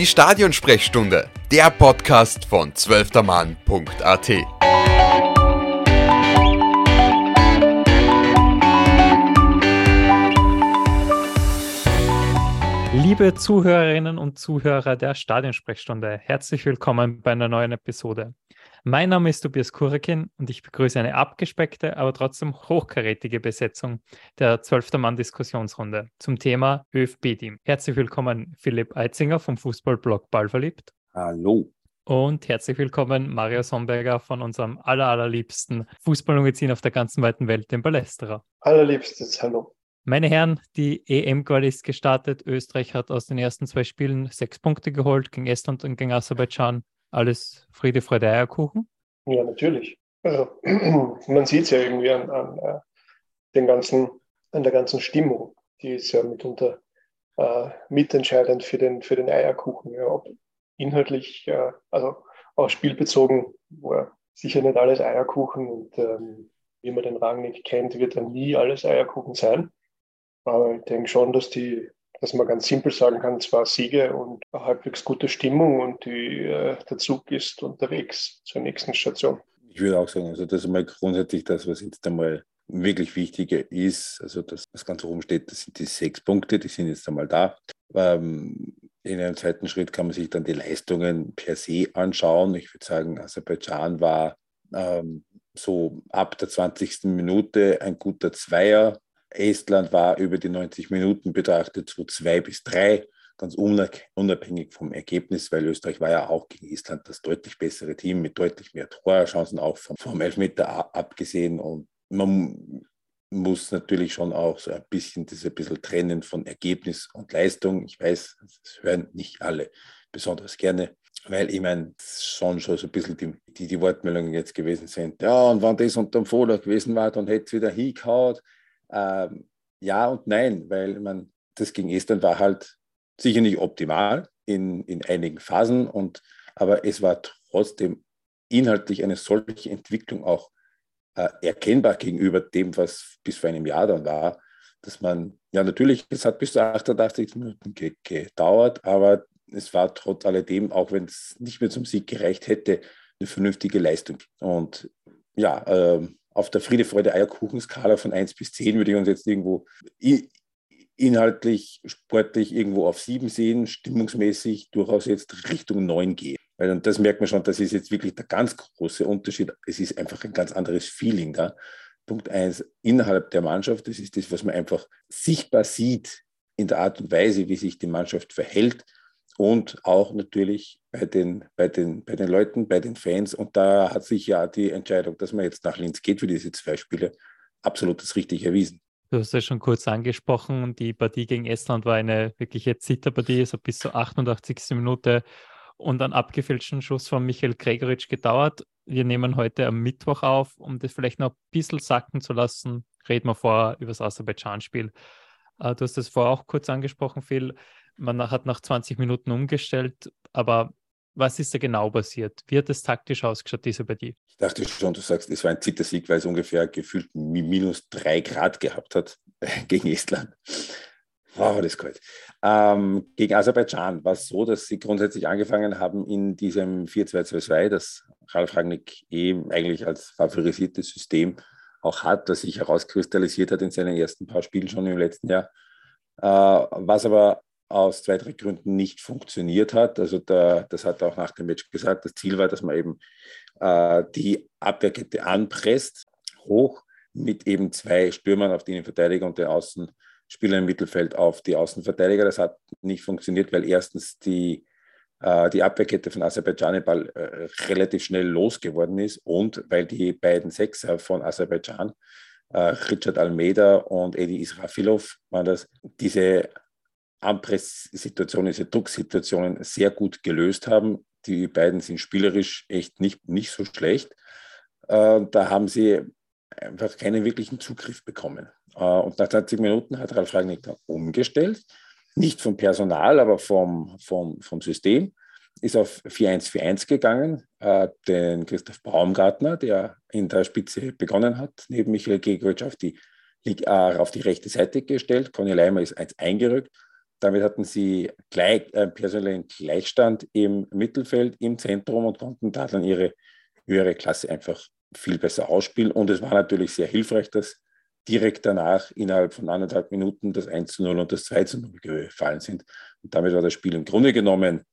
Die Stadionsprechstunde, der Podcast von zwölftermann.at. Liebe Zuhörerinnen und Zuhörer der Stadionsprechstunde, herzlich willkommen bei einer neuen Episode. Mein Name ist Tobias Kurekin und ich begrüße eine abgespeckte, aber trotzdem hochkarätige Besetzung der 12. Mann-Diskussionsrunde zum Thema ÖFB-Team. Herzlich willkommen Philipp Eitzinger vom Fußballblog Ballverliebt. Hallo. Und herzlich willkommen Mario Somberger von unserem aller, allerliebsten Fußballmagazin auf der ganzen weiten Welt, dem Ballesterer. Allerliebstes Hallo. Meine Herren, die EM-Quali ist gestartet. Österreich hat aus den ersten zwei Spielen sechs Punkte geholt gegen Estland und gegen Aserbaidschan alles Friede, Freude, Eierkuchen? Ja, natürlich. Also, man sieht es ja irgendwie an, an, äh, den ganzen, an der ganzen Stimmung. Die ist ja mitunter äh, mitentscheidend für den, für den Eierkuchen. Ja, ob inhaltlich, äh, also auch spielbezogen, war sicher nicht alles Eierkuchen und ähm, wie man den Rangnick kennt, wird dann nie alles Eierkuchen sein. Aber ich denke schon, dass die dass man ganz simpel sagen kann, zwei Siege und eine halbwegs gute Stimmung und die, äh, der Zug ist unterwegs zur nächsten Station. Ich würde auch sagen, also das ist mal grundsätzlich das, was jetzt einmal wirklich wichtige ist, also das, was ganz oben steht, das sind die sechs Punkte, die sind jetzt einmal da. Ähm, in einem zweiten Schritt kann man sich dann die Leistungen per se anschauen. Ich würde sagen, Aserbaidschan war ähm, so ab der 20. Minute ein guter Zweier. Estland war über die 90 Minuten betrachtet so zwei bis drei, ganz unabhängig vom Ergebnis, weil Österreich war ja auch gegen Estland das deutlich bessere Team mit deutlich mehr Torchancen, auch vom, vom Elfmeter abgesehen. Und man muss natürlich schon auch so ein bisschen das ein bisschen trennen von Ergebnis und Leistung. Ich weiß, das hören nicht alle besonders gerne, weil ich meine, schon schon so ein bisschen die, die, die Wortmeldungen jetzt gewesen sind. Ja, und wenn das unter dem Vorder gewesen war, dann hätte es wieder hingehauen. Ähm, ja und nein, weil man, das gegen Estland war halt sicher nicht optimal in, in einigen Phasen, und, aber es war trotzdem inhaltlich eine solche Entwicklung auch äh, erkennbar gegenüber dem, was bis vor einem Jahr dann war, dass man, ja natürlich, es hat bis zu 88 Minuten ge gedauert, aber es war trotz alledem, auch wenn es nicht mehr zum Sieg gereicht hätte, eine vernünftige Leistung. Und ja, äh, auf der Friede, Freude, Eierkuchen-Skala von 1 bis 10 würde ich uns jetzt irgendwo inhaltlich, sportlich irgendwo auf 7 sehen, stimmungsmäßig durchaus jetzt Richtung 9 gehen. Weil und das merkt man schon, das ist jetzt wirklich der ganz große Unterschied. Es ist einfach ein ganz anderes Feeling da. Punkt 1, innerhalb der Mannschaft, das ist das, was man einfach sichtbar sieht in der Art und Weise, wie sich die Mannschaft verhält und auch natürlich bei den, bei, den, bei den Leuten, bei den Fans. Und da hat sich ja die Entscheidung, dass man jetzt nach Linz geht für diese zwei Spiele, absolut das richtig erwiesen. Du hast ja schon kurz angesprochen, die Partie gegen Estland war eine wirkliche Zitterpartie, so bis zur 88. Minute und einen abgefälschten Schuss von Michael Gregoritsch gedauert. Wir nehmen heute am Mittwoch auf, um das vielleicht noch ein bisschen sacken zu lassen. Reden wir vorher über das Aserbaidschan-Spiel. Äh, du hast das vorher auch kurz angesprochen, Phil man hat nach 20 Minuten umgestellt, aber was ist da genau passiert? Wie hat es taktisch ausgeschaut, diese Partie? Ich dachte schon, du sagst, es war ein Zittersieg, weil es ungefähr gefühlt minus drei Grad gehabt hat gegen Estland. Wow, das ist kalt. Ähm, gegen Aserbaidschan war es so, dass sie grundsätzlich angefangen haben in diesem 4-2-2-2, das Ralf Rangnick eben eigentlich als favorisiertes System auch hat, das sich herauskristallisiert hat in seinen ersten paar Spielen schon im letzten Jahr. Äh, was aber aus zwei, drei Gründen nicht funktioniert hat. Also da, das hat er auch nach dem Match gesagt. Das Ziel war, dass man eben äh, die Abwehrkette anpresst, hoch mit eben zwei Stürmern auf die Innenverteidiger und den Außenspielern im Mittelfeld auf die Außenverteidiger. Das hat nicht funktioniert, weil erstens die, äh, die Abwehrkette von Aserbaidschan Ball äh, relativ schnell losgeworden ist und weil die beiden Sechser von Aserbaidschan, äh, Richard Almeida und Edi Israfilov, waren das, diese Anpresssituationen, diese Drucksituationen sehr gut gelöst haben. Die beiden sind spielerisch echt nicht, nicht so schlecht. Äh, da haben sie einfach keinen wirklichen Zugriff bekommen. Äh, und nach 20 Minuten hat Ralf Rangnick dann umgestellt. Nicht vom Personal, aber vom, vom, vom System. Ist auf 4-1-4-1 gegangen. Äh, den Christoph Baumgartner, der in der Spitze begonnen hat, neben Michael Gegewitsch auf die, auf die rechte Seite gestellt. Conny Leimer ist eins eingerückt Damit hatten sie gleich, äh, personellen Gleichstand im Mittelfeld, im Zentrum und konnten da dann ihre höhere Klasse einfach viel besser ausspielen. Und es war natürlich sehr hilfreich, dass direkt danach innerhalb von anderthalb Minuten das 1 zu 0 und das 2 zu 0 gefallen sind. Und damit war das Spiel im Grunde genommen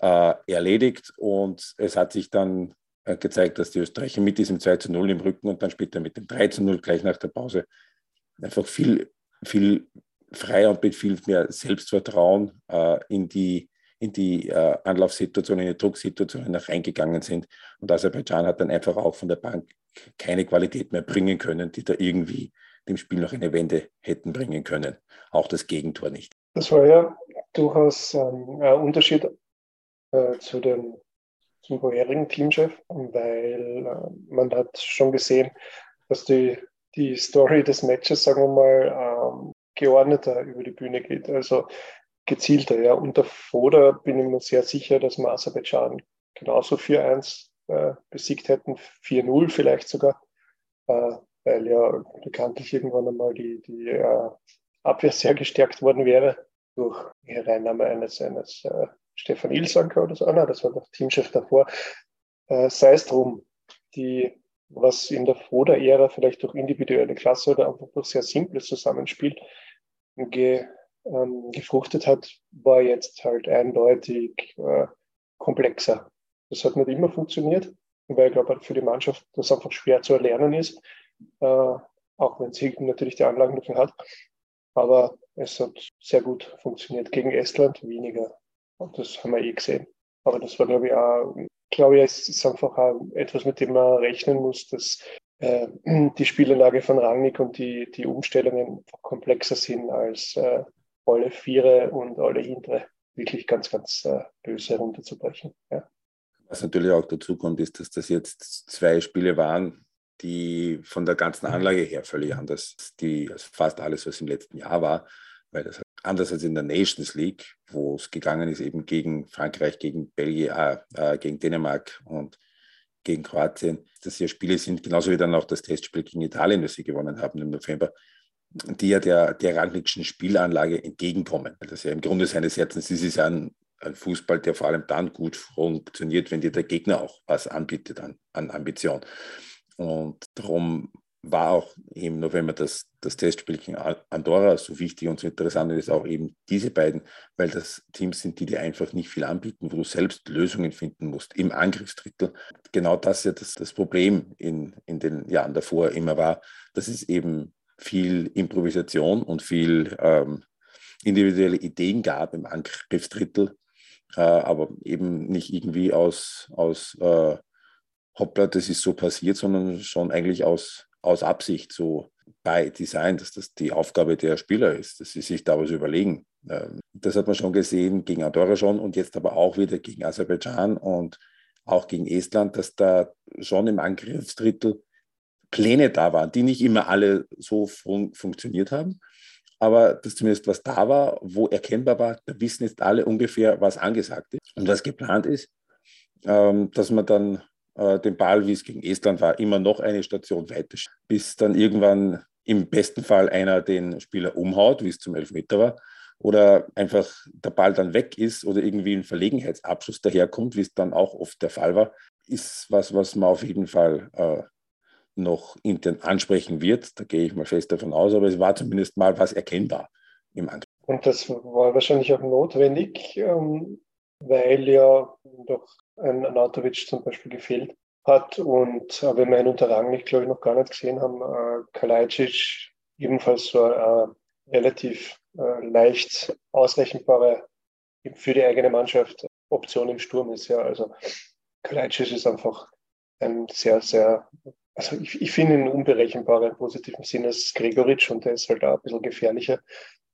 äh, erledigt. Und es hat sich dann äh, gezeigt, dass die Österreicher mit diesem 2 zu 0 im Rücken und dann später mit dem 3 zu 0 gleich nach der Pause einfach viel, viel und mit viel mehr Selbstvertrauen äh, in die, in die äh, Anlaufsituationen, in die Drucksituationen reingegangen sind. Und Aserbaidschan hat dann einfach auch von der Bank keine Qualität mehr bringen können, die da irgendwie dem Spiel noch eine Wende hätten bringen können. Auch das Gegentor nicht. Das war ja durchaus ein Unterschied äh, zu dem, zum vorherigen Teamchef, weil äh, man hat schon gesehen, dass die, die Story des Matches, sagen wir mal, ähm, geordneter über die Bühne geht, also gezielter. Ja. Unter Foda bin ich mir sehr sicher, dass wir Aserbaidschan genauso 4-1 äh, besiegt hätten, 4-0 vielleicht sogar. Äh, weil ja bekanntlich irgendwann einmal die, die äh, Abwehr sehr gestärkt worden wäre durch die Hereinnahme eines, eines äh, Stefan Ilsanker oder so. Ah, nein, das war der Teamchef davor. Äh, sei es drum, die, was in der Foda-Ära vielleicht durch individuelle Klasse oder einfach durch sehr simples Zusammenspiel ge, ähm, gefruchtet hat, war jetzt halt eindeutig äh, komplexer. Das hat nicht immer funktioniert, weil ich glaube, für die Mannschaft das einfach schwer zu erlernen ist äh, auch wenn sie natürlich die Anlagen dafür hat. Aber es hat sehr gut funktioniert. Gegen Estland weniger. Und das haben wir eh gesehen. Aber das war, glaube ich, auch, glaube ich, es ist einfach auch etwas, mit dem man rechnen muss, dass äh, die Spielanlage von Rangnick und die, die Umstellungen komplexer sind als äh, alle Viere und alle Hintere wirklich ganz, ganz äh, böse runterzubrechen. Ja. Was natürlich auch dazu kommt, ist, dass das jetzt zwei Spiele waren, die von der ganzen Anlage her völlig anders, die fast alles, was im letzten Jahr war, weil das anders als in der Nations League, wo es gegangen ist eben gegen Frankreich, gegen Belgien, äh, äh, gegen Dänemark und gegen Kroatien, dass hier Spiele sind, genauso wie dann auch das Testspiel gegen Italien, das sie gewonnen haben im November, die ja der, der Rangnickschen Spielanlage entgegenkommen. Das ja im Grunde seines Herzens ist es ein, ein Fußball, der vor allem dann gut funktioniert, wenn dir der Gegner auch was anbietet an, an Ambition. Und darum war auch im November das, das Testspiel gegen Andorra so wichtig und so interessant. Ist auch eben diese beiden, weil das Teams sind, die dir einfach nicht viel anbieten, wo du selbst Lösungen finden musst im Angriffsdrittel. Genau das ja das, das Problem in, in den Jahren davor immer war, dass es eben viel Improvisation und viel ähm, individuelle Ideen gab im Angriffsdrittel, äh, aber eben nicht irgendwie aus, aus äh, hoppla, das ist so passiert, sondern schon eigentlich aus, aus Absicht so bei Design, dass das die Aufgabe der Spieler ist, dass sie sich da was überlegen. Ähm, das hat man schon gesehen gegen Andorra schon und jetzt aber auch wieder gegen Aserbaidschan und auch gegen Estland, dass da schon im Angriffsdrittel Pläne da waren, die nicht immer alle so fun funktioniert haben, aber dass zumindest was da war, wo erkennbar war, da wissen jetzt alle ungefähr, was angesagt ist und was geplant ist, ähm, dass man dann den Ball, wie es gegen Estland war, immer noch eine Station weiter, bis dann irgendwann im besten Fall einer den Spieler umhaut, wie es zum Elfmeter war, oder einfach der Ball dann weg ist oder irgendwie ein Verlegenheitsabschluss daherkommt, wie es dann auch oft der Fall war, ist was, was man auf jeden Fall äh, noch intern ansprechen wird. Da gehe ich mal fest davon aus, aber es war zumindest mal was erkennbar im Angriff. Und das war wahrscheinlich auch notwendig, ähm, weil ja doch ein Anatovic zum Beispiel gefehlt hat. Und äh, wenn wir ihn unter Rangnick, glaube ich, noch gar nicht gesehen haben, äh, Kalajdzic ebenfalls so eine äh, relativ äh, leicht ausrechenbare für die eigene Mannschaft Option im Sturm ist. Ja, also Kalajdzic ist einfach ein sehr, sehr, also ich, ich finde ihn unberechenbarer im positiven Sinne als Gregoritsch und der ist halt auch ein bisschen gefährlicher.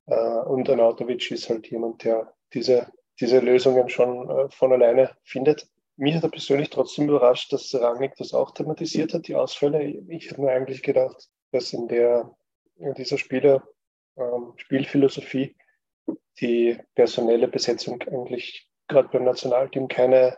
Äh, und Anatovic ist halt jemand, der diese, diese Lösungen schon äh, von alleine findet mich hat er persönlich trotzdem überrascht, dass Rangnick das auch thematisiert hat, die Ausfälle. Ich habe mir eigentlich gedacht, dass in der in dieser Spieler ähm, Spielphilosophie die personelle Besetzung eigentlich gerade beim Nationalteam keine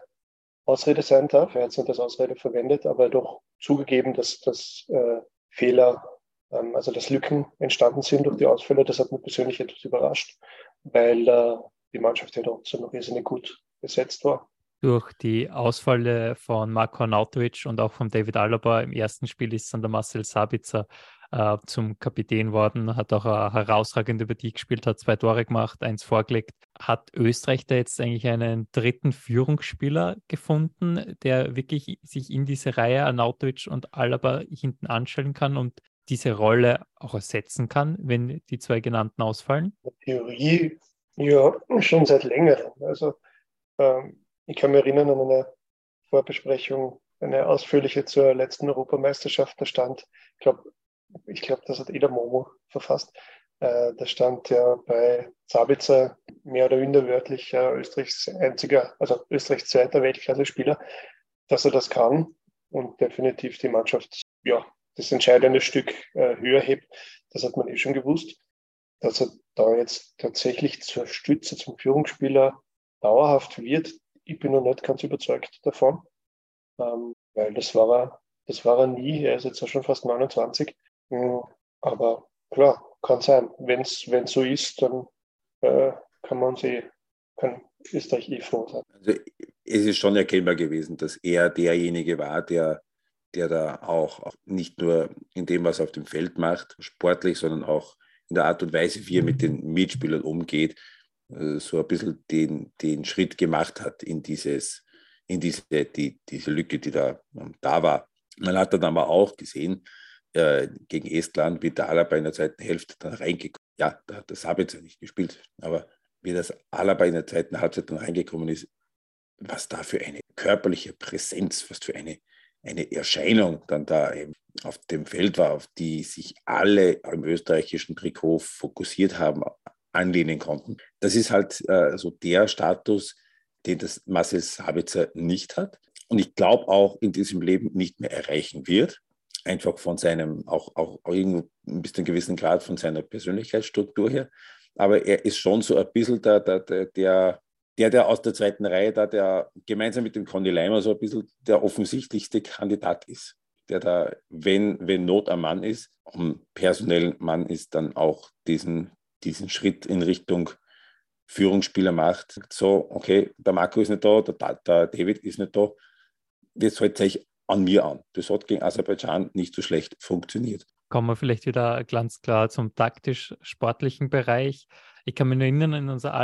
Ausrede sein darf. Er hat es nicht als Ausrede verwendet, aber doch zugegeben, dass, dass äh, Fehler, ähm, also dass Lücken entstanden sind durch die Ausfälle. Das hat mich persönlich etwas überrascht, weil äh, die Mannschaft ja trotzdem noch irrsinnig gut besetzt war. Durch die Ausfälle von Marko Arnautovic und auch von David Alaba im ersten Spiel ist dann der Marcel Sabitzer äh, zum Kapitän worden, hat auch eine herausragende Partie gespielt, hat zwei Tore gemacht, eins vorgelegt. Hat Österreich da jetzt eigentlich einen dritten Führungsspieler gefunden, der wirklich sich in diese Reihe Arnautovic und Alaba hinten anstellen kann und diese Rolle auch ersetzen kann, wenn die zwei genannten ausfallen? Theorie ja schon seit längerem. Also ähm, ich kann mich erinnern an eine Vorbesprechung, eine ausführliche zur letzten Europameisterschaft. Da stand, ich glaube, ich glaube, das hat Eda Momo verfasst. Äh, da stand ja bei Sabitzer mehr oder minder wörtlich äh, Österreichs einziger, also Österreichs zweiter Weltklasse-Spieler, dass er das kann und definitiv die Mannschaft, ja, das entscheidende Stück äh, höher hebt. Das hat man eh schon gewusst. Dass er da jetzt tatsächlich zur Stütze, zum Führungsspieler dauerhaft wird, ich bin noch nicht ganz überzeugt davon, ähm, weil das war er, das war er nie. Er ist jetzt auch schon fast 29. Hm, aber klar, kann sein. Wenn es so ist, dann äh, kann man sie, kann Österreich eh froh sein. Also es ist schon erkennbar gewesen, dass er derjenige war, der, der da auch, auch nicht nur in dem, was er auf dem Feld macht, sportlich, sondern auch in der Art und Weise, wie er mit den Mitspielern umgeht, so ein bisschen den, den Schritt gemacht hat in dieses, in diese, die, diese Lücke, die da, da war. Man hat dann aber auch gesehen, äh, gegen Estland, wie der Alaba in der zweiten Hälfte dann reingekommen Ja, das habe ich ja nicht gespielt, aber wie das Alaba in der zweiten Halbzeit dann reingekommen ist, was da für eine körperliche Präsenz, was für eine, eine Erscheinung dann da eben auf dem Feld war, auf die sich alle im österreichischen Trikot fokussiert haben, anlehnen konnten. Das ist halt äh, so der Status, den das Marcel Sabitzer nicht hat und ich glaube auch in diesem Leben nicht mehr erreichen wird einfach von seinem, auch, auch, irgendwo bis zu einem gewissen Grad von seiner Persönlichkeitsstruktur her. Aber er ist schon so ein bisschen der, der, der, der, der aus der zweiten Reihe, da der gemeinsam mit dem Conny Leimer so ein bisschen der offensichtlichste Kandidat ist. Der da, wenn, wenn Not am Mann ist, und personell Mann ist, dann auch diesen, diesen Schritt in Richtung Führungsspieler macht. So, okay, der Marco ist nicht da, der, der David ist nicht da. Jetzt sollte sich an mir an. Das hat gegen Aserbaidschan nicht so schlecht funktioniert. Kommen wir vielleicht wieder ganz klar zum taktisch-sportlichen Bereich. Ich kann mich erinnern, in unserer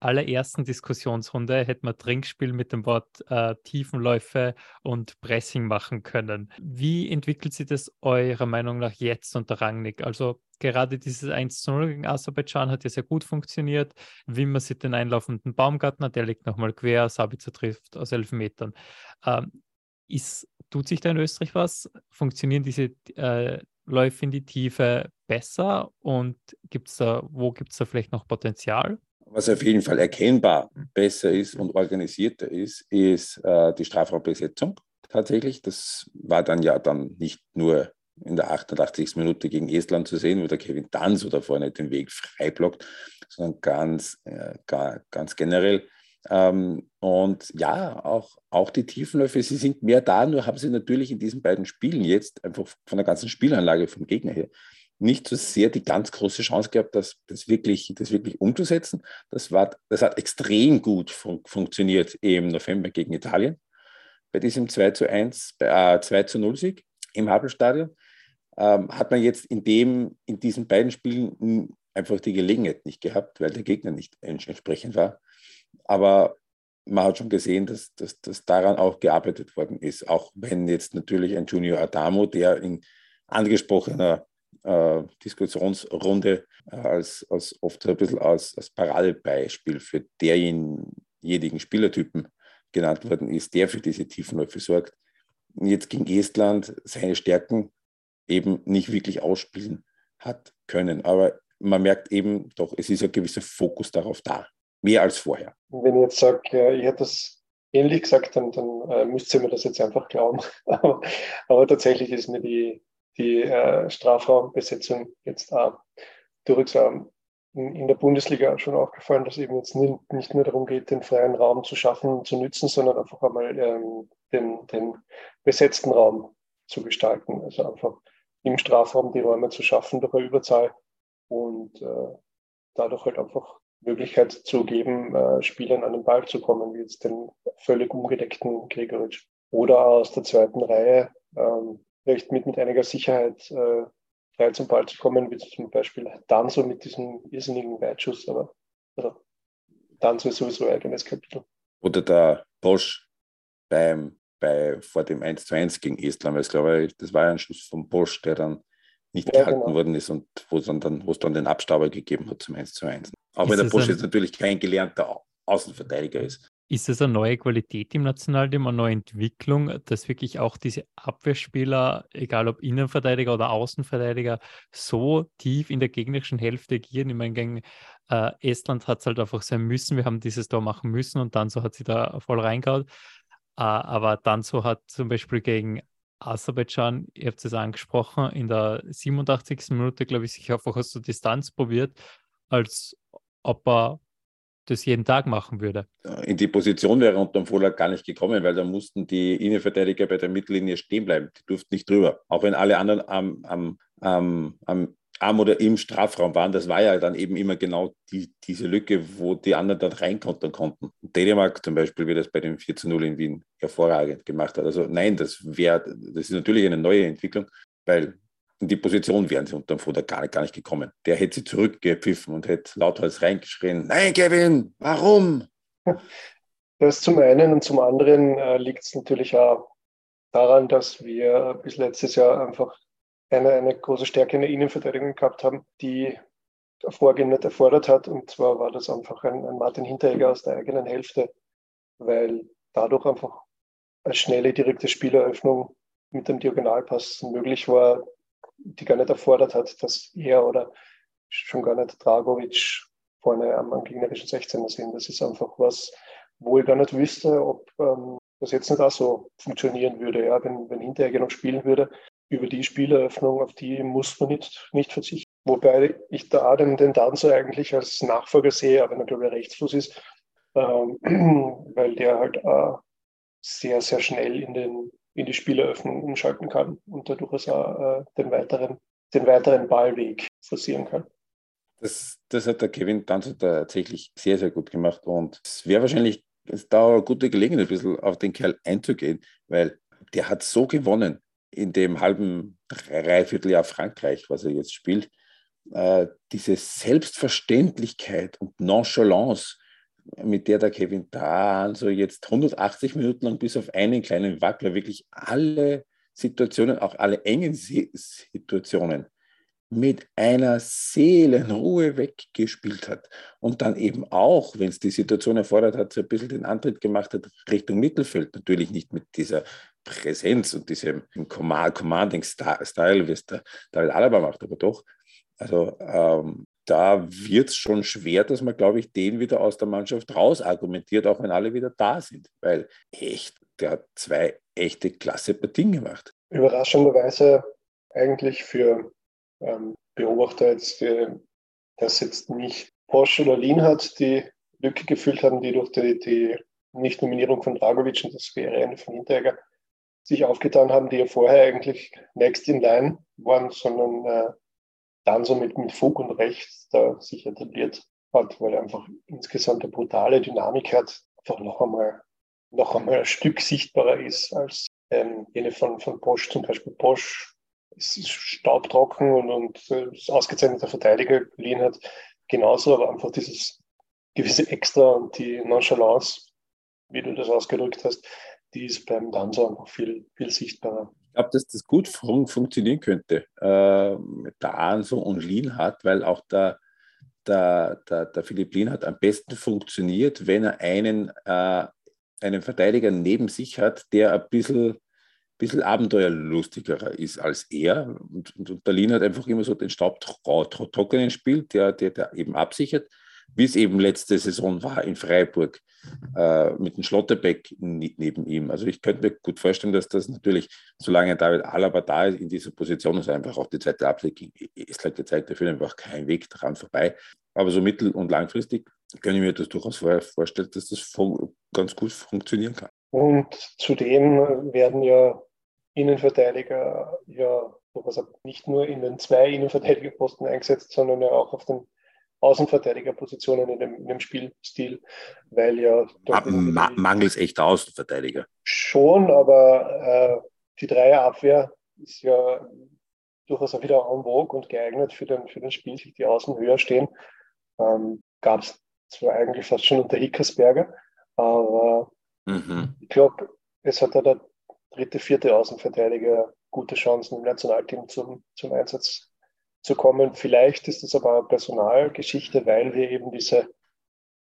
allerersten Diskussionsrunde hätten wir Trinkspiel mit dem Wort äh, Tiefenläufe und Pressing machen können. Wie entwickelt sich das eurer Meinung nach jetzt unter Rangnick? Also gerade dieses 1 zu 0 gegen Aserbaidschan hat ja sehr gut funktioniert. Wie man sieht den einlaufenden Baumgartner, der liegt nochmal quer, Sabitzer trifft aus elf Metern. Ähm, ist, tut sich da in Österreich was? Funktionieren diese äh, Läufe in die Tiefe besser und gibt's da, wo gibt es da vielleicht noch Potenzial? Was auf jeden Fall erkennbar besser ist und organisierter ist, ist äh, die Strafraumbesetzung tatsächlich. Das war dann ja dann nicht nur in der 88. Minute gegen Estland zu sehen, wo der Kevin Danz oder vorne den Weg frei blockt, sondern ganz, äh, ganz generell ähm, und ja, auch, auch die Tiefenläufe, sie sind mehr da, nur haben sie natürlich in diesen beiden Spielen jetzt einfach von der ganzen Spielanlage vom Gegner her nicht so sehr die ganz große Chance gehabt, das, das, wirklich, das wirklich umzusetzen. Das, war, das hat extrem gut fun funktioniert im November gegen Italien bei diesem 2 zu 1, äh, 2 zu 0 Sieg im Havelstadion. Ähm, hat man jetzt in, dem, in diesen beiden Spielen einfach die Gelegenheit nicht gehabt, weil der Gegner nicht entsprechend war. Aber man hat schon gesehen, dass, dass, dass daran auch gearbeitet worden ist. Auch wenn jetzt natürlich ein Junior Adamo, der in angesprochener äh, Diskussionsrunde äh, als, als oft ein bisschen als, als Paradebeispiel für derjenigen Spielertypen genannt worden ist, der für diese Tiefenläufe sorgt, jetzt gegen Estland seine Stärken eben nicht wirklich ausspielen hat können. Aber man merkt eben doch, es ist ein gewisser Fokus darauf da mehr als vorher. Wenn ich jetzt sage, ich hätte das ähnlich gesagt, dann, dann äh, müsst ihr mir das jetzt einfach glauben. aber, tatsächlich ist mir die, die äh, Strafraumbesetzung jetzt äh, durch in, der Bundesliga schon aufgefallen, dass eben jetzt nicht, nicht nur darum geht, den freien Raum zu schaffen, zu nützen, sondern einfach einmal ähm, den, den besetzten Raum zu gestalten. Also einfach im Strafraum die Räume zu schaffen durch eine Überzahl und äh, dadurch halt einfach Möglichkeit zu geben, äh, Spielern an den Ball zu kommen, wie jetzt den völlig ungedeckten Gregoritsch. Oder aus der zweiten Reihe ähm, recht mit, mit einiger Sicherheit äh, frei zum Ball zu kommen, wie zum Beispiel Danzo mit diesem irrsinnigen Weitschuss, aber also Danzo ist sowieso ein eigenes Kapitel. Oder der Bosch beim, bei, vor dem 1 zu 1 gegen Estland, weil ich glaube, das war ein Schuss vom Bosch, der dann nicht ja, gehalten genau. worden ist und wo es dann, dann, dann den Abstauber gegeben hat zum 1 zu 1. Auch wenn der Bosch jetzt natürlich kein gelernter Außenverteidiger ist. Ist es eine neue Qualität im Nationalteam, eine neue Entwicklung, dass wirklich auch diese Abwehrspieler, egal ob Innenverteidiger oder Außenverteidiger, so tief in der gegnerischen Hälfte agieren? Ich meine, gegen äh, Estland hat es halt einfach sein müssen. Wir haben dieses Tor machen müssen und dann so hat sie da voll reingehauen. Äh, aber dann so hat zum Beispiel gegen Aserbaidschan, ihr habt es angesprochen, in der 87. Minute, glaube ich, sich einfach aus der Distanz probiert, als ob er das jeden Tag machen würde. In die Position wäre unter dem Vorlag gar nicht gekommen, weil da mussten die Innenverteidiger bei der Mittellinie stehen bleiben. Die durften nicht drüber. Auch wenn alle anderen am, am, am, am am oder im Strafraum waren, das war ja dann eben immer genau die, diese Lücke, wo die anderen dann reinkontern konnten. Dänemark zum Beispiel, wie das bei dem 4 zu 0 in Wien hervorragend gemacht hat. Also nein, das wäre, das ist natürlich eine neue Entwicklung, weil in die Position wären sie unter dem gar, gar nicht gekommen. Der hätte sie zurückgepfiffen und hätte lauthals reingeschrien, nein, Kevin, warum? Das zum einen und zum anderen äh, liegt es natürlich auch daran, dass wir bis letztes Jahr einfach eine, eine große Stärke in der Innenverteidigung gehabt haben, die Vorgehen nicht erfordert hat. Und zwar war das einfach ein, ein Martin Hinteregger aus der eigenen Hälfte, weil dadurch einfach eine schnelle, direkte Spieleröffnung mit dem Diagonalpass möglich war, die gar nicht erfordert hat, dass er oder schon gar nicht Dragovic vorne am, am gegnerischen 16er sehen. Das ist einfach was, wo ich gar nicht wüsste, ob ähm, das jetzt nicht auch so funktionieren würde. Ja, wenn, wenn Hinteregger noch spielen würde, über die Spieleröffnung, auf die muss man nicht, nicht verzichten. Wobei ich da den, den Danzo eigentlich als Nachfolger sehe, aber natürlich Rechtsfuß ist, ähm, weil der halt äh, sehr, sehr schnell in, den, in die Spieleröffnung umschalten kann und dadurch auch äh, den, weiteren, den weiteren Ballweg forcieren kann. Das, das hat der Kevin Danzo tatsächlich sehr, sehr gut gemacht und es wäre wahrscheinlich da eine gute Gelegenheit, ein bisschen auf den Kerl einzugehen, weil der hat so gewonnen in dem halben Dreivierteljahr Frankreich, was er jetzt spielt, äh, diese Selbstverständlichkeit und Nonchalance, mit der der Kevin Dahn so jetzt 180 Minuten lang bis auf einen kleinen Wackler wirklich alle Situationen, auch alle engen Situationen mit einer Seelenruhe weggespielt hat und dann eben auch, wenn es die Situation erfordert hat, so ein bisschen den Antritt gemacht hat Richtung Mittelfeld. Natürlich nicht mit dieser Präsenz und diesem Commanding-Style, wie es der David Alaba macht, aber doch. Also ähm, da wird es schon schwer, dass man, glaube ich, den wieder aus der Mannschaft raus argumentiert, auch wenn alle wieder da sind. Weil echt, der hat zwei echte klasse Partien gemacht. Überraschenderweise eigentlich für ähm, Beobachter jetzt, die, dass jetzt nicht Porsche oder Lean hat, die Lücke gefüllt haben, die durch die, die Nicht-Nominierung von Dragovic, und das wäre eine von Hinteregger, sich aufgetan haben, die ja vorher eigentlich next in line waren, sondern äh, dann so mit, mit Fug und Recht da sich etabliert hat, weil er einfach insgesamt eine brutale Dynamik hat, einfach noch einmal, noch einmal ein Stück sichtbarer ist als ähm, jene von, von Bosch, zum Beispiel Bosch ist staubtrocken und, und äh, ist ausgezeichneter Verteidiger geliehen hat, genauso, aber einfach dieses gewisse Extra und die Nonchalance, wie du das ausgedrückt hast, die ist beim Danzo einfach viel, viel sichtbarer. Ich glaube, dass das gut fun funktionieren könnte, äh, Danzo und Lin hat, weil auch der, der, der, der Philipp Lin hat am besten funktioniert, wenn er einen, äh, einen Verteidiger neben sich hat, der ein bisschen, bisschen abenteuerlustiger ist als er. Und, und, und der Lin hat einfach immer so den Staub trockenen spielt, der, der, der eben absichert wie es eben letzte Saison war in Freiburg äh, mit dem Schlotterbeck neben ihm. Also ich könnte mir gut vorstellen, dass das natürlich, solange David Alaba da ist in dieser Position, ist einfach auch die zweite Absicht, ist halt die Zeit dafür einfach kein Weg daran vorbei. Aber so mittel- und langfristig kann ich mir das durchaus vorstellen, dass das ganz gut funktionieren kann. Und zudem werden ja Innenverteidiger ja nicht nur in den zwei Innenverteidigerposten eingesetzt, sondern ja auch auf den Außenverteidigerpositionen in dem, in dem Spielstil, weil ja. Ma mangels echter Außenverteidiger. Schon, aber äh, die Dreierabwehr ist ja durchaus auch wieder en vogue und geeignet für den, für den Spiel, sich die Außen höher stehen. Ähm, Gab es zwar eigentlich fast schon unter Hickersberger, aber mhm. ich glaube, es hat da der dritte, vierte Außenverteidiger gute Chancen im Nationalteam zum, zum Einsatz zu kommen. Vielleicht ist es aber eine Personalgeschichte, weil wir eben diese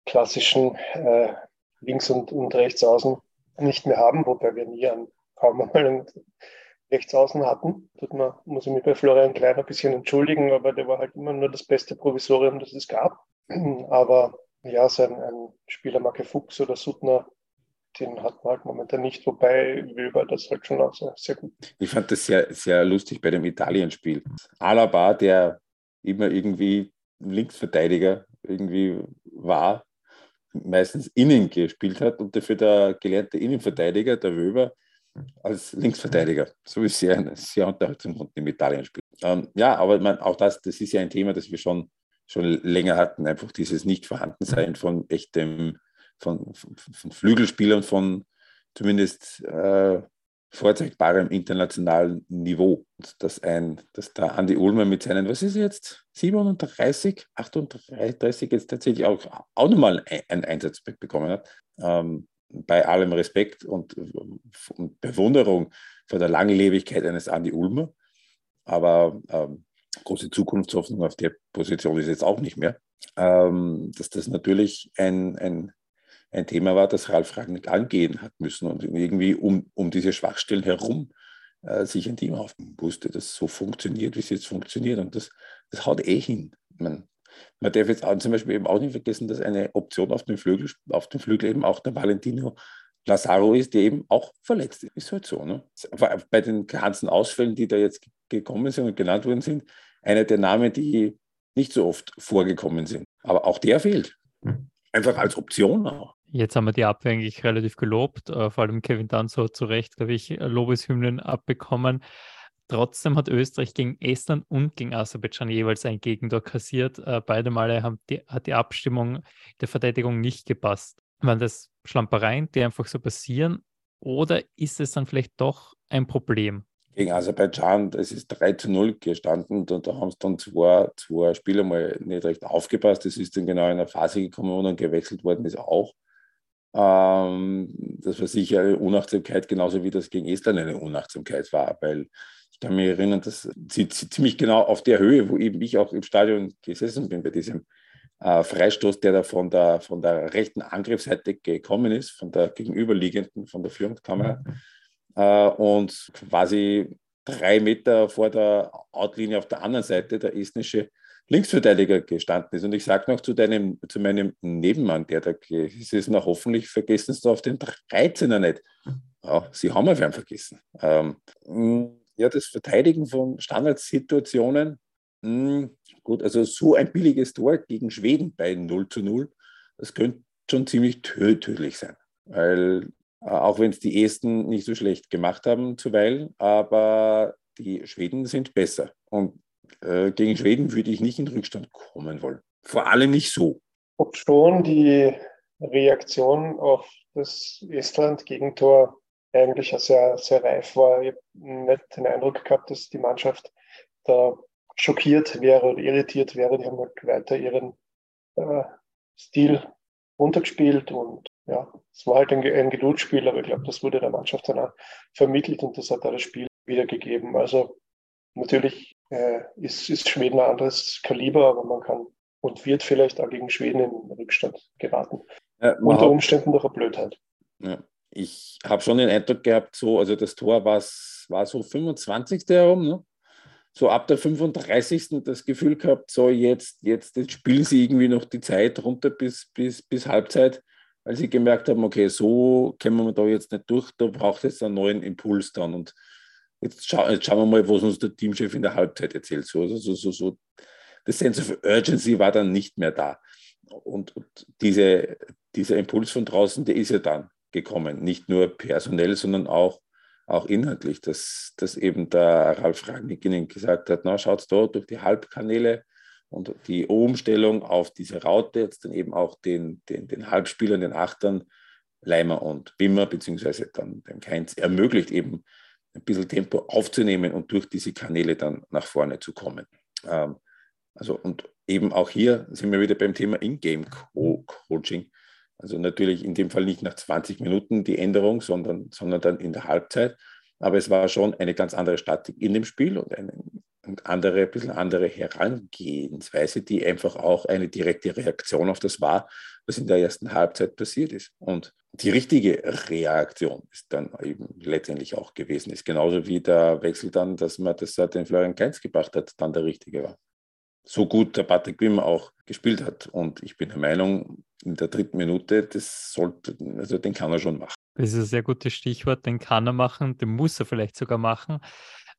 klassischen äh, Links- und, und Rechtsaußen nicht mehr haben, wobei wir nie an, kaum einmal einen Rechtsaußen hatten. Tut man, muss ich mich bei Florian Klein ein bisschen entschuldigen, aber der war halt immer nur das beste Provisorium, das es gab. Aber ja, so ein, ein Spieler Marke Fuchs oder Suttner den hat man halt momentan nicht, wobei Wilber das halt schon auch sehr, sehr gut. Ich fand das sehr, sehr lustig bei dem Italien-Spiel. Alaba, der immer irgendwie Linksverteidiger irgendwie war, meistens innen gespielt hat und dafür der gelernte Innenverteidiger, der Wöber, als Linksverteidiger. So ist sehr, sehr unterhaltsam im Italien-Spiel. Ähm, ja, aber man, auch das, das ist ja ein Thema, das wir schon, schon länger hatten, einfach dieses Nicht-Vorhandensein von echtem von, von, Flügelspielern von zumindest äh, vorzeigbarem internationalen Niveau. Dass, ein, dass der Andi Ulmer mit seinen, was ist jetzt, 37, 38 jetzt tatsächlich auch, auch nochmal einen Einsatz bekommen hat. Ähm, bei allem Respekt und, und, Bewunderung vor der Langlebigkeit eines Andi Ulmer. Aber ähm, große Zukunftshoffnung auf der Position ist jetzt auch nicht mehr. Ähm, dass das natürlich ein, ein ein Thema war, das Ralf Rangnick angehen hat müssen und irgendwie um, um diese Schwachstellen herum äh, sich ein Team aufbauen musste, das so funktioniert, wie es jetzt funktioniert. Und das, das haut eh hin. Man, man darf jetzt zum Beispiel eben auch nicht vergessen, dass eine Option auf dem Flügel, auf dem Flügel eben auch der Valentino Lazaro ist, der eben auch verletzt ist. Ist halt so. Ne? Bei den ganzen Ausfällen, die da jetzt gekommen sind und genannt worden sind, einer der Namen, die nicht so oft vorgekommen sind. Aber auch der fehlt. Hm. Einfach als Option auch. Jetzt haben wir die Abwehr eigentlich relativ gelobt, äh, vor allem Kevin Danzo hat zu Recht, glaube ich, Lobeshymnen abbekommen. Trotzdem hat Österreich gegen Estland und gegen Aserbaidschan jeweils ein Gegentor kassiert. Äh, beide Male haben die, hat die Abstimmung der Verteidigung nicht gepasst. Waren das Schlampereien, die einfach so passieren? Oder ist es dann vielleicht doch ein Problem? Gegen Aserbaidschan, das ist 3 zu 0 gestanden und da haben es dann zwei, zwei Spieler mal nicht recht aufgepasst. Das ist dann genau in eine Phase gekommen, wo dann gewechselt worden ist auch. Ähm, das war sicher eine Unachtsamkeit, genauso wie das gegen Estland eine Unachtsamkeit war, weil ich kann mich erinnern, dass sie ziemlich genau auf der Höhe, wo eben ich auch im Stadion gesessen bin, bei diesem äh, Freistoß, der da von der, von der rechten Angriffsseite gekommen ist, von der gegenüberliegenden, von der Führungskamera, äh, und quasi drei Meter vor der Outlinie auf der anderen Seite der estnische Linksverteidiger gestanden ist. Und ich sage noch zu, deinem, zu meinem Nebenmann, der da ist, ist noch hoffentlich vergessen du auf den 13er nicht. Ja, sie haben einen vergessen. Ähm, ja, das Verteidigen von Standardsituationen, mh, hm, gut, also so ein billiges Tor gegen Schweden bei 0 zu 0, das könnte schon ziemlich tödlich sein. Weil äh, auch wenn es die Esten nicht so schlecht gemacht haben zuweilen, aber die Schweden sind besser. Und äh, gegen Schweden würde ich nicht in Rückstand kommen wollen. Vor allem nicht so. Ob schon die Reaktion auf das Estland-Gegentor eigentlich sehr, sehr reif war. Ich habe nicht den Eindruck gehabt, dass die Mannschaft da schockiert wäre oder irritiert wäre. Die haben halt weiter ihren äh, Stil runtergespielt und ja, es war halt ein, ein Geduldsspiel, aber ich glaube, das wurde der Mannschaft dann auch vermittelt und das hat da das Spiel wiedergegeben. Also natürlich äh, ist, ist Schweden ein anderes Kaliber, aber man kann und wird vielleicht auch gegen Schweden in Rückstand geraten. Ja, Unter Umständen durch eine Blödheit. Ja. Ich habe schon den Eindruck gehabt, so, also das Tor war, so 25. herum, ne? so ab der 35. das Gefühl gehabt, so jetzt, jetzt, jetzt spielen sie irgendwie noch die Zeit runter bis, bis, bis Halbzeit, weil sie gemerkt haben, okay, so kommen wir da jetzt nicht durch, da braucht es einen neuen Impuls dann. Und Jetzt, schau, jetzt, schauen wir mal, was uns der Teamchef in der Halbzeit erzählt. So, so, so, so. Das Sense of Urgency war dann nicht mehr da. Und, und diese, dieser Impuls von draußen, der ist ja dann gekommen. Nicht nur personell, sondern auch, auch inhaltlich, dass, dass eben der Ralf Rangnick ihnen gesagt hat, na, schaut da durch die Halbkanäle Und die Umstellung auf diese Raute, jetzt dann eben auch den, den, den Halbspielern, den Achtern, Leimer und Wimmer, beziehungsweise dann dem Keins, ermöglicht eben ein bisschen Tempo aufzunehmen und durch diese Kanäle dann nach vorne zu kommen. Ähm, also und eben auch hier sind wir wieder beim Thema In-Game-Coaching. Also natürlich in dem Fall nicht nach 20 Minuten die Änderung, sondern, sondern dann in der Halbzeit. Aber es war schon eine ganz andere Statik in dem Spiel und eine andere, ein bisschen andere Herangehensweise, die einfach auch eine direkte Reaktion auf das war, was in der ersten Halbzeit passiert ist. Und die richtige Reaktion ist dann eben letztendlich auch gewesen ist. Genauso wie der Wechsel dann, dass man das den Florian Keins gebracht hat, dann der richtige war. So gut der Patrick Wimmer auch gespielt hat. Und ich bin der Meinung, in der dritten Minute, das sollte, also den kann er schon machen. Das ist ein sehr gutes Stichwort, den kann er machen, den muss er vielleicht sogar machen.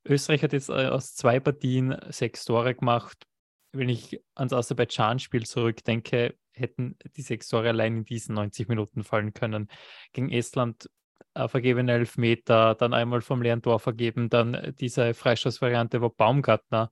Österreich hat jetzt äh, aus zwei Partien sechs Tore gemacht. Wenn ich ans Aserbaidschan-Spiel zurückdenke, hätten die sechs Tore allein in diesen 90 Minuten fallen können. Gegen Estland äh, vergebene Elfmeter, dann einmal vom leeren Tor vergeben, dann diese Freistoßvariante, wo Baumgartner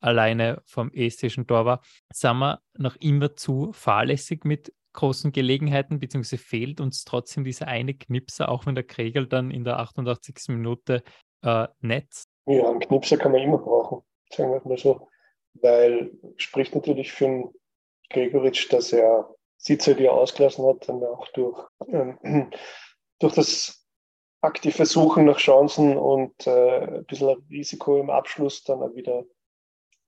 alleine vom estischen Tor war. Sind wir noch immer zu fahrlässig mit großen Gelegenheiten, beziehungsweise fehlt uns trotzdem dieser eine Knipser, auch wenn der Kregel dann in der 88. Minute äh, netzt? Ja, einen Knipser kann man immer brauchen, sagen wir mal so. Weil spricht natürlich für einen Gregoritsch, dass er Sitze, die er ausgelassen hat, dann auch durch, ähm, durch das aktive Suchen nach Chancen und äh, ein bisschen Risiko im Abschluss dann auch wieder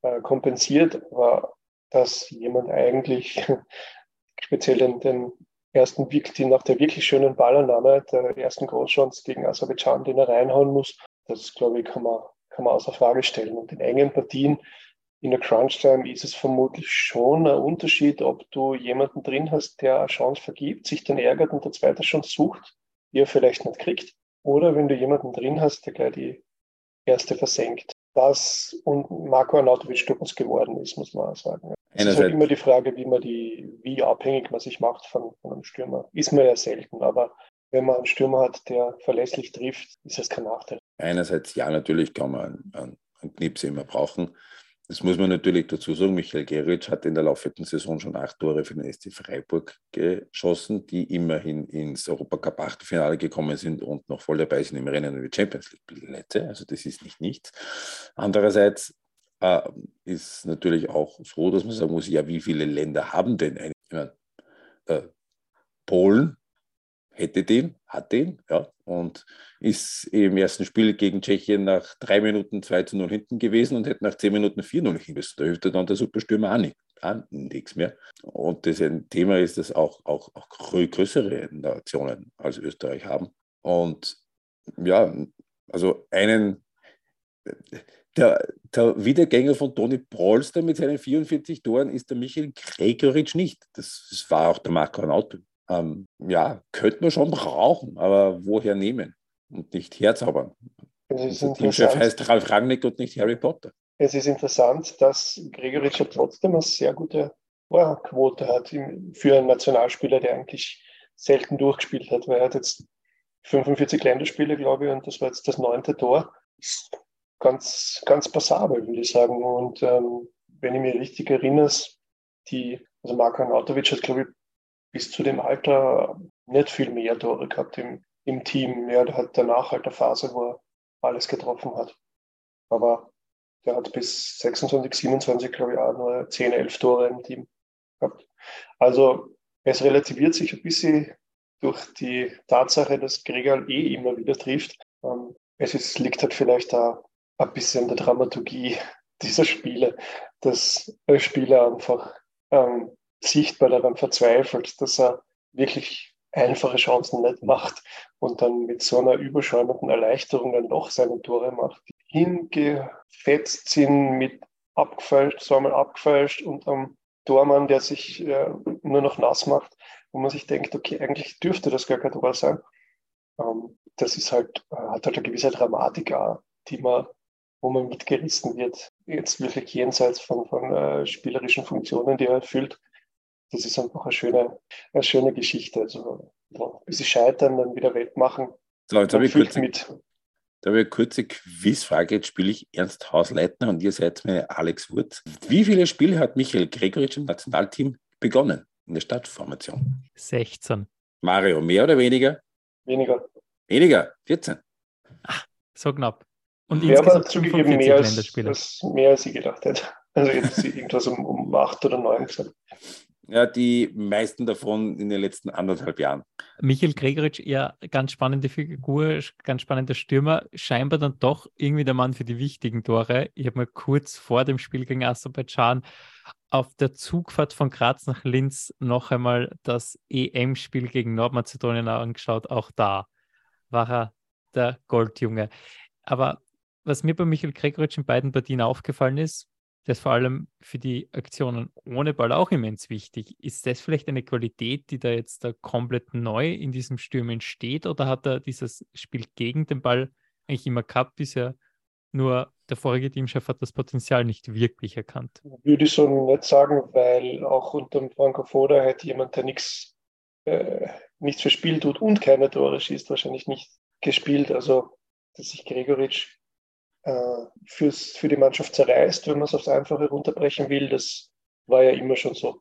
äh, kompensiert, aber dass jemand eigentlich speziell den, den ersten die nach der wirklich schönen Ballannahme, der ersten Großchance gegen Aserbaidschan, den er reinhauen muss, das glaube ich, kann man, kann man außer Frage stellen. Und in engen Partien in der Crunch-Time ist es vermutlich schon ein Unterschied, ob du jemanden drin hast, der eine Chance vergibt, sich dann ärgert und der zweite Chance sucht, die er vielleicht nicht kriegt. Oder wenn du jemanden drin hast, der gleich die erste versenkt. Das und Marco Arnautovic durchaus geworden ist, muss man auch sagen. Es ist halt immer die Frage, wie man die, wie abhängig man sich macht von, von einem Stürmer. Ist man ja selten, aber wenn man einen Stürmer hat, der verlässlich trifft, ist das kein Nachteil. Einerseits ja, natürlich kann man einen, einen Knips immer brauchen. Das muss man natürlich dazu sagen. Michael Geritsch hat in der laufenden Saison schon acht Tore für den SC Freiburg geschossen, die immerhin ins Europacup Achtelfinale gekommen sind und noch voll dabei sind im Rennen um die Champions League Billette. Also das ist nicht nichts. Andererseits äh, ist natürlich auch so, dass man sagen muss, ja, wie viele Länder haben denn eine? Meine, äh, Polen hätte den, hat den, ja, und ist im ersten Spiel gegen Tschechien nach drei Minuten 2 zu 0 hinten gewesen und hätte nach zehn Minuten 4 0 hin müssen. Da hilft dann der Superstürmer auch, nicht, auch nichts mehr. Und das ein Thema ist, dass auch, auch, auch größere Nationen als Österreich haben. Und ja, also einen, der, der Wiedergänger von Toni Polster mit seinen 44 Toren ist der Michael Gregoritsch nicht. Das, war auch der Marco Arnauto ähm, ja, könnte man schon brauchen, aber woher nehmen und nicht herzaubern? Unser Teamchef heißt Ralf Rangnick und nicht Harry Potter. Es ist interessant, dass Gregoritsch ja trotzdem eine sehr gute Torquote hat für einen Nationalspieler, der eigentlich selten durchgespielt hat, weil er hat jetzt 45 Länderspiele, glaube ich, und das war jetzt das neunte Tor. Ganz, ganz passabel, würde ich sagen. Und ähm, wenn ich mich richtig erinnere, die, also Marko Anatovic hat, glaube ich, bis zu dem Alter nicht viel mehr Tore gehabt im, im Team. Ja, der hat danach halt eine Phase, wo er alles getroffen hat. Aber der hat bis 26, 27, glaube ich, auch nur 10, 11 Tore im Team gehabt. Also es relativiert sich ein bisschen durch die Tatsache, dass Gregal eh immer wieder trifft. Ähm, es ist, liegt halt vielleicht da ein bisschen an der Dramaturgie dieser Spiele, dass Spieler einfach ähm, sichtbar daran verzweifelt, dass er wirklich einfache Chancen nicht macht und dann mit so einer überschäumenden Erleichterung dann doch seine Tore macht, die hingefetzt sind mit abgefälscht, zweimal abgefälscht und am Tormann, der sich äh, nur noch nass macht, wo man sich denkt, okay, eigentlich dürfte das gar kein Tor sein. Ähm, das ist halt, äh, hat halt eine gewisse Dramatik auch, die man, wo man mitgerissen wird. Jetzt wirklich jenseits von, von äh, spielerischen Funktionen, die er erfüllt das ist einfach eine schöne, eine schöne Geschichte. Also, ja, bis sie scheitern, dann wieder wettmachen. So, jetzt habe ich kurz, mit. Da habe ich eine kurze Quizfrage. Jetzt spiele ich Ernst Hausleitner und ihr seid meine Alex Wurz. Wie viele Spiele hat Michael Gregoritsch im Nationalteam begonnen in der Stadtformation? 16. Mario, mehr oder weniger? Weniger. Weniger, 14. Ach, so knapp. Und Wer war zugegeben mehr als, als, mehr als ich gedacht hätte. Also jetzt irgendwas um, um acht oder neun gesagt. Ja, die meisten davon in den letzten anderthalb Jahren. Michael Gregoritsch, ja, ganz spannende Figur, ganz spannender Stürmer, scheinbar dann doch irgendwie der Mann für die wichtigen Tore. Ich habe mir kurz vor dem Spiel gegen Aserbaidschan auf der Zugfahrt von Graz nach Linz noch einmal das EM-Spiel gegen Nordmazedonien angeschaut. Auch da war er der Goldjunge. Aber was mir bei Michael Gregoritsch in beiden Partien aufgefallen ist, ist vor allem für die Aktionen ohne Ball auch immens wichtig. Ist das vielleicht eine Qualität, die da jetzt da komplett neu in diesem Sturm entsteht oder hat er dieses Spiel gegen den Ball eigentlich immer gehabt bisher? Nur der vorige Teamchef hat das Potenzial nicht wirklich erkannt. Würde ich so nicht sagen, weil auch unter dem Franco Foda hätte jemand, der nichts, äh, nichts für Spiel tut und keine Tore schießt, wahrscheinlich nicht gespielt. Also, dass sich Gregoritsch fürs, für die Mannschaft zerreißt, wenn man es aufs Einfache runterbrechen will. Das war ja immer schon so.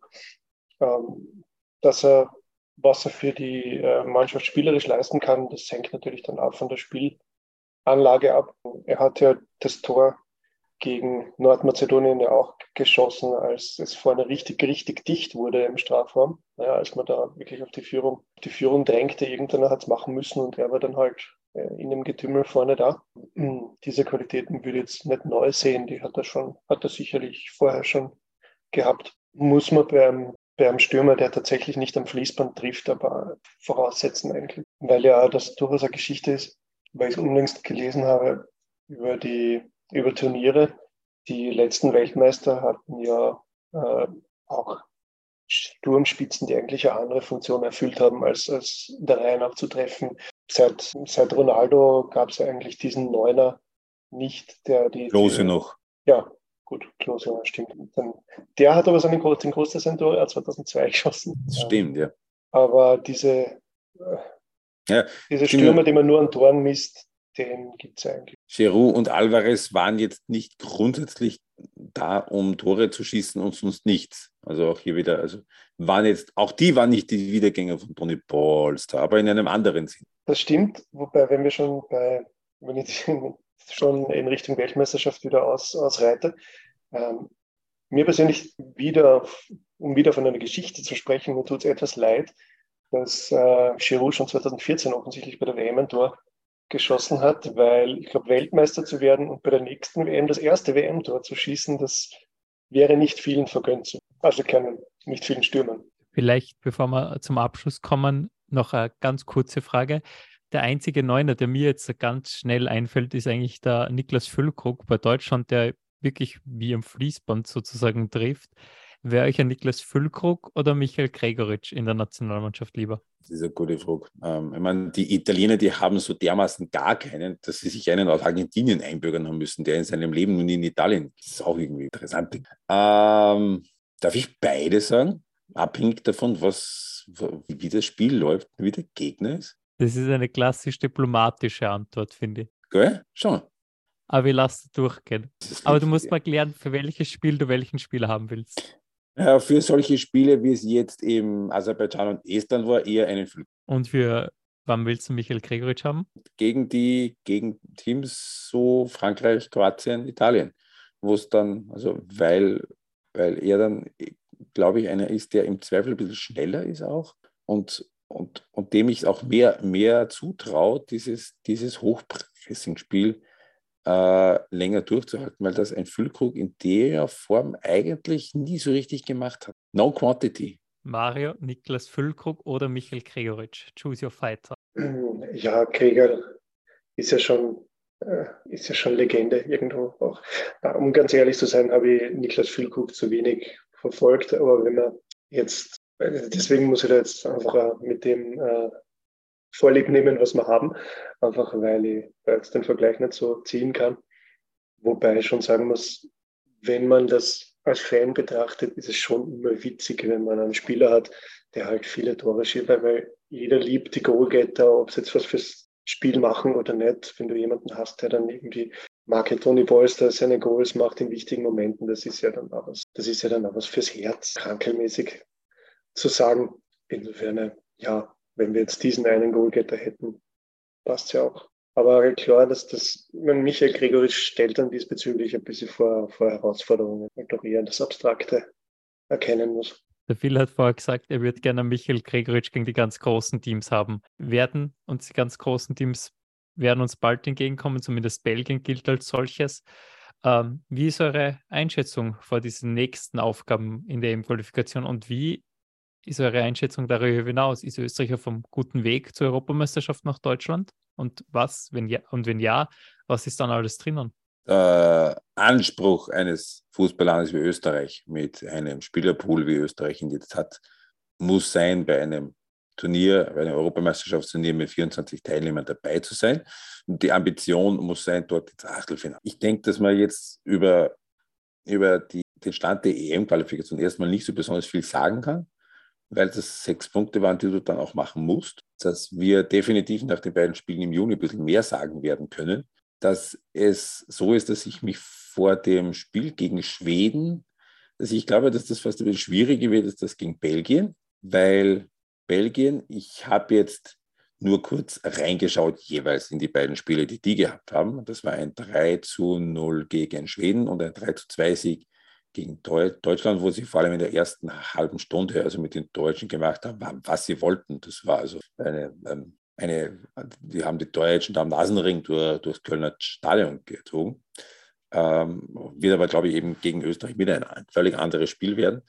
Ähm, dass er, was er für die äh, Mannschaft spielerisch leisten kann, das hängt natürlich dann auch von der Spielanlage ab. Er hat ja das Tor gegen Nordmazedonien ja auch geschossen, als es vorne richtig, richtig dicht wurde im Strafraum. Ja, als man da wirklich auf die Führung, die Führung drängte, irgendeiner hat es machen müssen und er war dann halt äh, in dem Getümmel vorne da. Diese Qualitäten würde ich jetzt nicht neu sehen, die hat er schon, hat er sicherlich vorher schon gehabt. Muss man beim, beim Stürmer, der tatsächlich nicht am Fließband trifft, aber voraussetzen eigentlich. Weil ja das durchaus eine Geschichte ist, weil ich es unlängst gelesen habe über die, über Turniere. Die letzten Weltmeister hatten ja äh, auch Sturmspitzen, die eigentlich eine andere Funktion erfüllt haben, als, als der Reihe nach seit, seit Ronaldo gab es eigentlich diesen Neuner nicht, der die. Klose noch. Ja, gut, Klose, stimmt. Dann, der hat aber seinen, den Großteil seiner Tore 2002 geschossen. Das stimmt, ja. Aber diese, äh, ja, diese Stürmer, die man nur an Toren misst, den gibt es eigentlich. Giroud und Alvarez waren jetzt nicht grundsätzlich da, um Tore zu schießen und sonst nichts. Also auch hier wieder, also waren jetzt, auch die waren nicht die Wiedergänger von Tony Polster, aber in einem anderen Sinn. Das stimmt, wobei, wenn wir schon bei, wenn ich schon in Richtung Weltmeisterschaft wieder aus, ausreite, ähm, mir persönlich wieder, um wieder von einer Geschichte zu sprechen, mir tut es etwas leid, dass äh, Giroud schon 2014 offensichtlich bei der WM ein Tor geschossen hat, weil ich glaube, Weltmeister zu werden und bei der nächsten WM das erste WM-Tor zu schießen, das wäre nicht vielen vergönnt. Also keinen, nicht vielen Stürmern. Vielleicht, bevor wir zum Abschluss kommen, noch eine ganz kurze Frage. Der einzige Neuner, der mir jetzt ganz schnell einfällt, ist eigentlich der Niklas Füllkrug bei Deutschland, der wirklich wie am Fließband sozusagen trifft. Wäre euch ein Niklas Füllkrug oder Michael Gregoritsch in der Nationalmannschaft lieber? Das ist eine gute Frage. Ähm, ich meine, die Italiener, die haben so dermaßen gar keinen, dass sie sich einen aus Argentinien einbürgern haben müssen, der in seinem Leben nun in Italien. Das ist auch irgendwie interessant. Ähm, darf ich beide sagen? Abhängig davon, was, wie das Spiel läuft, wie der Gegner ist? Das ist eine klassisch diplomatische Antwort, finde ich. Gell? Schon. Aber ich lasse durchgehen. Aber du musst mal klären, für welches Spiel du welchen Spieler haben willst. Ja, für solche Spiele, wie es jetzt eben Aserbaidschan und Estland war, eher einen Flug. Und für wann willst du Michael Gregoritsch haben? Gegen die gegen Teams so Frankreich, Kroatien, Italien. Wo es dann, also weil, weil er dann, glaube ich, einer ist, der im Zweifel ein bisschen schneller ist auch und, und, und dem ich auch mehr, mehr zutraue, dieses, dieses Hochpressing-Spiel äh, länger durchzuhalten, weil das ein Füllkrug in der Form eigentlich nie so richtig gemacht hat. No quantity. Mario, Niklas Füllkrug oder Michael Gregoritsch? Choose your fighter. Ja, Gregor ist ja schon, äh, ist ja schon Legende irgendwo auch. Äh, um ganz ehrlich zu sein, habe ich Niklas Füllkrug zu wenig verfolgt, aber wenn man jetzt, äh, deswegen muss ich da jetzt einfach mit dem äh, Vorlieb nehmen, was wir haben, einfach weil ich jetzt den Vergleich nicht so ziehen kann. Wobei ich schon sagen muss, wenn man das als Fan betrachtet, ist es schon immer witzig, wenn man einen Spieler hat, der halt viele Tore schießt, weil jeder liebt die Goalgetter, ob es jetzt was fürs Spiel machen oder nicht. Wenn du jemanden hast, der dann irgendwie Marke Tony Bolster seine Goals macht in wichtigen Momenten, das ist ja dann auch was, das ist ja dann auch was fürs Herz, krankelmäßig zu sagen. Insofern, ja, wenn wir jetzt diesen einen Goalgetter hätten, passt ja auch. Aber klar, dass das, Michael Gregoritsch stellt dann diesbezüglich ein bisschen vor, vor Herausforderungen, weil doch eher das Abstrakte erkennen muss. Der Phil hat vorher gesagt, er würde gerne Michael Gregoritsch gegen die ganz großen Teams haben. Werden uns die ganz großen Teams werden uns bald entgegenkommen, zumindest Belgien gilt als solches. Ähm, wie ist eure Einschätzung vor diesen nächsten Aufgaben in der EM-Qualifikation und wie ist eure Einschätzung darüber hinaus? Ist Österreich auf einem guten Weg zur Europameisterschaft nach Deutschland? Und was, wenn ja, und wenn ja, was ist dann alles drinnen? Der Anspruch eines Fußballlandes wie Österreich mit einem Spielerpool wie Österreich ihn jetzt hat, muss sein, bei einem Turnier, bei einem Europameisterschaftsturnier mit 24 Teilnehmern dabei zu sein. Und die Ambition muss sein, dort ins Achtelfinale. Ich denke, dass man jetzt über, über die, den Stand der EM-Qualifikation erstmal nicht so besonders viel sagen kann weil das sechs Punkte waren, die du dann auch machen musst, dass wir definitiv nach den beiden Spielen im Juni ein bisschen mehr sagen werden können, dass es so ist, dass ich mich vor dem Spiel gegen Schweden, dass ich glaube, dass das fast ein bisschen schwieriger wird als das gegen Belgien, weil Belgien, ich habe jetzt nur kurz reingeschaut, jeweils in die beiden Spiele, die die gehabt haben. Das war ein 3 zu 0 gegen Schweden und ein 3 zu 2 Sieg gegen Deutschland, wo sie vor allem in der ersten halben Stunde, also mit den Deutschen gemacht haben, was sie wollten. Das war also eine, ähm, eine die haben die Deutschen da am Nasenring durch, durchs Kölner Stadion gezogen. Ähm, wird aber, glaube ich, eben gegen Österreich wieder ein völlig anderes Spiel werden.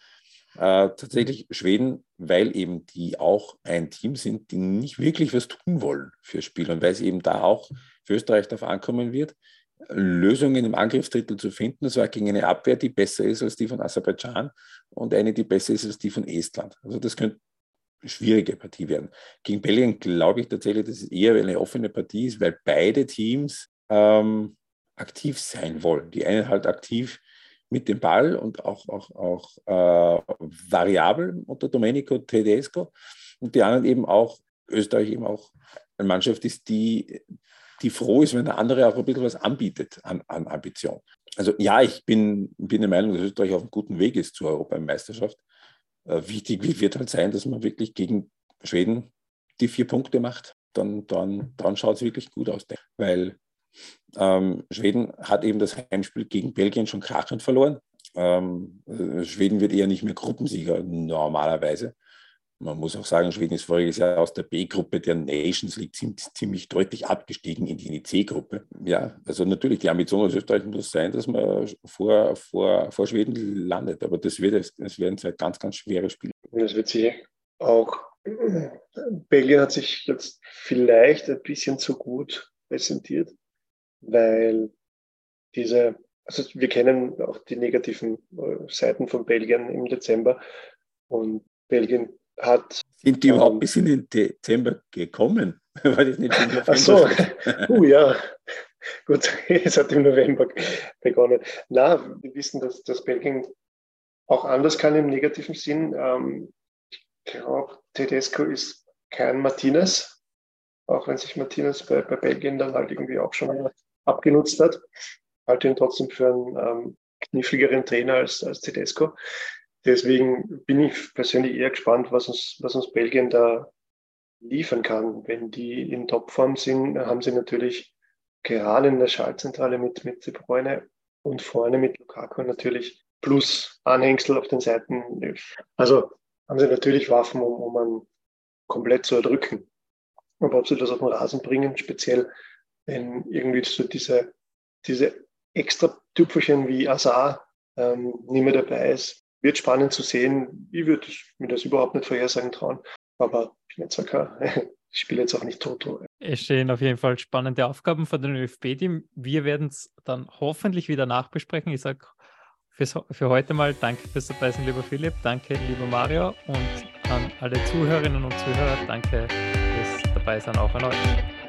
Äh, tatsächlich Schweden, weil eben die auch ein Team sind, die nicht wirklich was tun wollen für Spiel und weil es eben da auch für Österreich darauf ankommen wird, Lösungen im Angriffsdrittel zu finden. Das war gegen eine Abwehr, die besser ist als die von Aserbaidschan und eine, die besser ist als die von Estland. Also das könnte eine schwierige Partie werden. Gegen Belgien glaube ich tatsächlich, dass es eher eine offene Partie ist, weil beide Teams ähm, aktiv sein wollen. Die einen halt aktiv mit dem Ball und auch, auch, auch äh, variabel unter Domenico Tedesco und die anderen eben auch, Österreich eben auch eine Mannschaft ist, die die froh ist, wenn der andere auch ein bisschen was anbietet an, an Ambition. Also ja, ich bin, bin der Meinung, dass Österreich auf einem guten Weg ist zur Europameisterschaft. Äh, wichtig wird halt sein, dass man wirklich gegen Schweden die vier Punkte macht. Dann, dann, dann schaut es wirklich gut aus. Weil ähm, Schweden hat eben das Heimspiel gegen Belgien schon krachend verloren. Ähm, äh, Schweden wird eher nicht mehr Gruppensieger normalerweise. Man muss auch sagen, Schweden ist voriges Jahr aus der B-Gruppe der Nations League ziemlich deutlich abgestiegen in die C-Gruppe. Ja, also natürlich, die Ambition aus Österreich muss sein, dass man vor, vor, vor Schweden landet. Aber das, wird, das werden zwei ganz, ganz schwere Spiele. Das wird sie auch. Belgien hat sich jetzt vielleicht ein bisschen zu gut präsentiert, weil diese, also wir kennen auch die negativen äh, Seiten von Belgien im Dezember und Belgien hat. Sind die ähm, überhaupt bis in den Dezember gekommen? War das nicht im November? Ach so, uh, ja. Gut, es hat im November begonnen. Na, wir wissen, dass, dass Belgien auch anders kann im negativen Sinn. Ähm, ich glaube, Tedesco ist kein Martinez, auch wenn sich Martinez bei, bei Belgien dann halt irgendwie auch schon abgenutzt hat. Halte ihn trotzdem für einen ähm, kniffligeren Trainer als, als Tedesco. Deswegen bin ich persönlich eher gespannt, was uns, was uns Belgien da liefern kann. Wenn die in Topform sind, haben sie natürlich gerade in der Schaltzentrale mit, mit De Bruyne und vorne mit Lukaku natürlich plus Anhängsel auf den Seiten. Also haben sie natürlich Waffen, um, um einen komplett zu erdrücken. Aber ob sie das auf den Rasen bringen, speziell wenn irgendwie so diese, diese extra Tüpfelchen wie Azar ähm, nicht mehr dabei ist, wird spannend zu sehen. Ich würde mir das überhaupt nicht vorhersagen trauen. Aber ich bin jetzt kein, ich spiele jetzt auch nicht Toto. Es stehen auf jeden Fall spannende Aufgaben von den ÖFB-Team. Wir werden es dann hoffentlich wieder nachbesprechen. Ich sage für heute mal danke fürs Dabeisein, lieber Philipp. Danke, lieber Mario. Und an alle Zuhörerinnen und Zuhörer, danke fürs Dabeisein auch an euch.